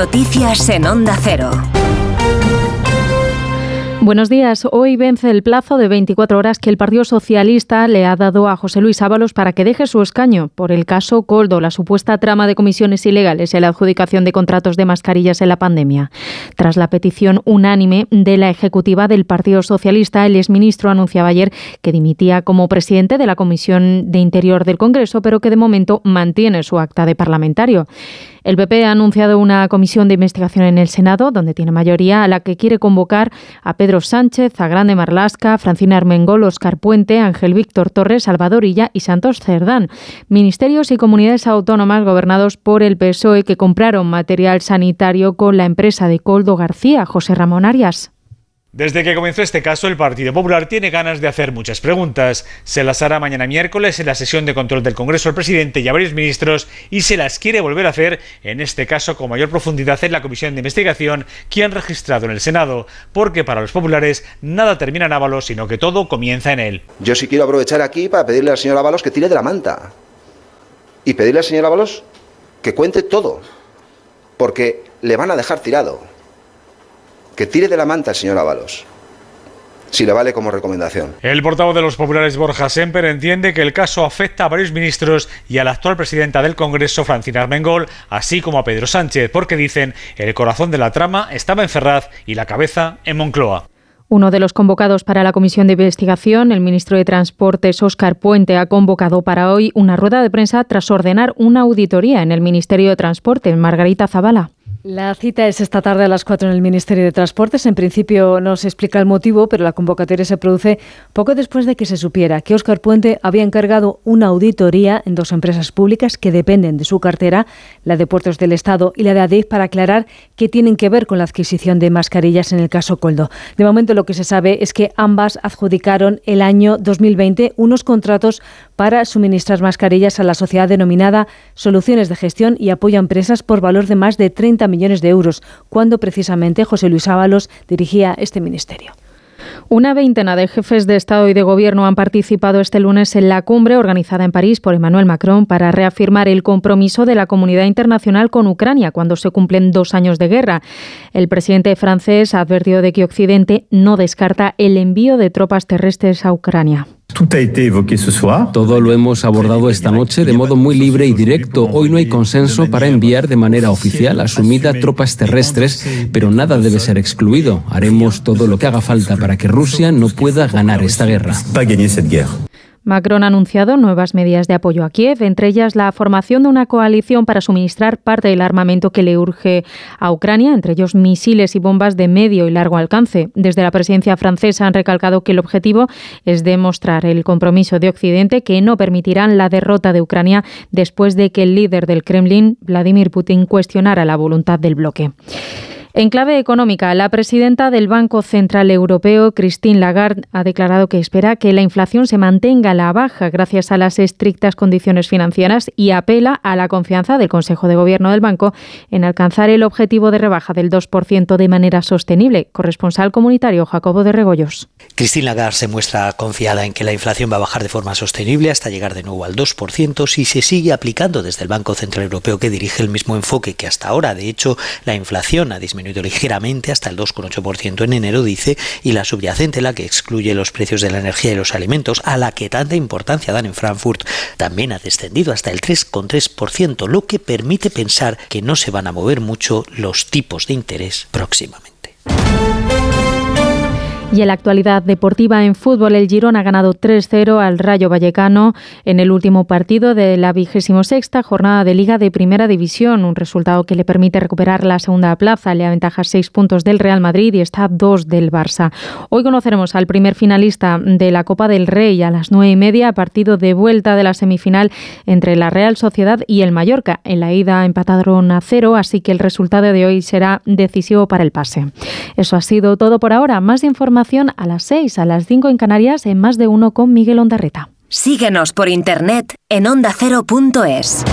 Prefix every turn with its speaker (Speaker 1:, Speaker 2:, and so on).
Speaker 1: Noticias en Onda Cero.
Speaker 2: Buenos días. Hoy vence el plazo de 24 horas que el Partido Socialista le ha dado a José Luis Ábalos para que deje su escaño por el caso Coldo, la supuesta trama de comisiones ilegales en la adjudicación de contratos de mascarillas en la pandemia. Tras la petición unánime de la ejecutiva del Partido Socialista, el exministro anunciaba ayer que dimitía como presidente de la Comisión de Interior del Congreso, pero que de momento mantiene su acta de parlamentario. El PP ha anunciado una comisión de investigación en el Senado, donde tiene mayoría, a la que quiere convocar a Pedro Sánchez, a Grande Marlasca, Francina Armengol, Oscar Puente, Ángel Víctor Torres, Salvador Illa y Santos Cerdán. Ministerios y comunidades autónomas gobernados por el PSOE que compraron material sanitario con la empresa de Coldo García, José Ramón Arias.
Speaker 3: Desde que comenzó este caso, el Partido Popular tiene ganas de hacer muchas preguntas. Se las hará mañana miércoles en la sesión de control del Congreso al presidente y a varios ministros y se las quiere volver a hacer, en este caso con mayor profundidad en la comisión de investigación que han registrado en el Senado, porque para los populares nada termina en Ábalos, sino que todo comienza en él.
Speaker 4: Yo sí quiero aprovechar aquí para pedirle al señor Ábalos que tire de la manta y pedirle al señor Ábalos que cuente todo, porque le van a dejar tirado que tire de la manta el señor Ábalos si le vale como recomendación.
Speaker 3: El portavoz de los populares Borja Semper entiende que el caso afecta a varios ministros y a la actual presidenta del Congreso, Francina Armengol, así como a Pedro Sánchez, porque dicen el corazón de la trama estaba en Ferraz y la cabeza en Moncloa.
Speaker 2: Uno de los convocados para la comisión de investigación, el ministro de Transportes, Óscar Puente, ha convocado para hoy una rueda de prensa tras ordenar una auditoría en el Ministerio de Transporte. Margarita Zavala.
Speaker 5: La cita es esta tarde a las 4 en el Ministerio de Transportes. En principio no se explica el motivo, pero la convocatoria se produce poco después de que se supiera que Óscar Puente había encargado una auditoría en dos empresas públicas que dependen de su cartera, la de Puertos del Estado y la de ADIF, para aclarar qué tienen que ver con la adquisición de mascarillas en el caso Coldo. De momento lo que se sabe es que ambas adjudicaron el año 2020 unos contratos para suministrar mascarillas a la sociedad denominada Soluciones de Gestión y Apoyo a Empresas por valor de más de 30 millones de euros, cuando precisamente José Luis Ábalos dirigía este ministerio.
Speaker 2: Una veintena de jefes de Estado y de Gobierno han participado este lunes en la cumbre organizada en París por Emmanuel Macron para reafirmar el compromiso de la comunidad internacional con Ucrania cuando se cumplen dos años de guerra. El presidente francés ha de que Occidente no descarta el envío de tropas terrestres a Ucrania.
Speaker 6: Todo lo hemos abordado esta noche de modo muy libre y directo. Hoy no hay consenso para enviar de manera oficial asumida tropas terrestres, pero nada debe ser excluido. Haremos todo lo que haga falta para que Rusia no pueda ganar esta guerra.
Speaker 2: Macron ha anunciado nuevas medidas de apoyo a Kiev, entre ellas la formación de una coalición para suministrar parte del armamento que le urge a Ucrania, entre ellos misiles y bombas de medio y largo alcance. Desde la presidencia francesa han recalcado que el objetivo es demostrar el compromiso de Occidente que no permitirán la derrota de Ucrania después de que el líder del Kremlin, Vladimir Putin, cuestionara la voluntad del bloque. En clave económica, la presidenta del Banco Central Europeo, Christine Lagarde, ha declarado que espera que la inflación se mantenga a la baja gracias a las estrictas condiciones financieras y apela a la confianza del Consejo de Gobierno del banco en alcanzar el objetivo de rebaja del 2% de manera sostenible. Corresponsal comunitario Jacobo de Regoyos.
Speaker 7: Christine Lagarde se muestra confiada en que la inflación va a bajar de forma sostenible hasta llegar de nuevo al 2% si se sigue aplicando desde el Banco Central Europeo que dirige el mismo enfoque que hasta ahora. De hecho, la inflación ha disminuido disminuido ligeramente hasta el 2,8% en enero, dice, y la subyacente, la que excluye los precios de la energía y los alimentos, a la que tanta importancia dan en Frankfurt, también ha descendido hasta el 3,3%, lo que permite pensar que no se van a mover mucho los tipos de interés próximamente.
Speaker 2: Y en la actualidad deportiva en fútbol, el Girón ha ganado 3-0 al Rayo Vallecano en el último partido de la vigésimo sexta jornada de Liga de Primera División, un resultado que le permite recuperar la segunda plaza. Le aventaja seis puntos del Real Madrid y está dos del Barça. Hoy conoceremos al primer finalista de la Copa del Rey a las nueve y media, partido de vuelta de la semifinal entre la Real Sociedad y el Mallorca. En la ida empataron a cero, así que el resultado de hoy será decisivo para el pase. Eso ha sido todo por ahora. Más a las 6, a las 5 en Canarias, en más de uno con Miguel Ondarreta.
Speaker 1: Síguenos por internet en ondacero.es.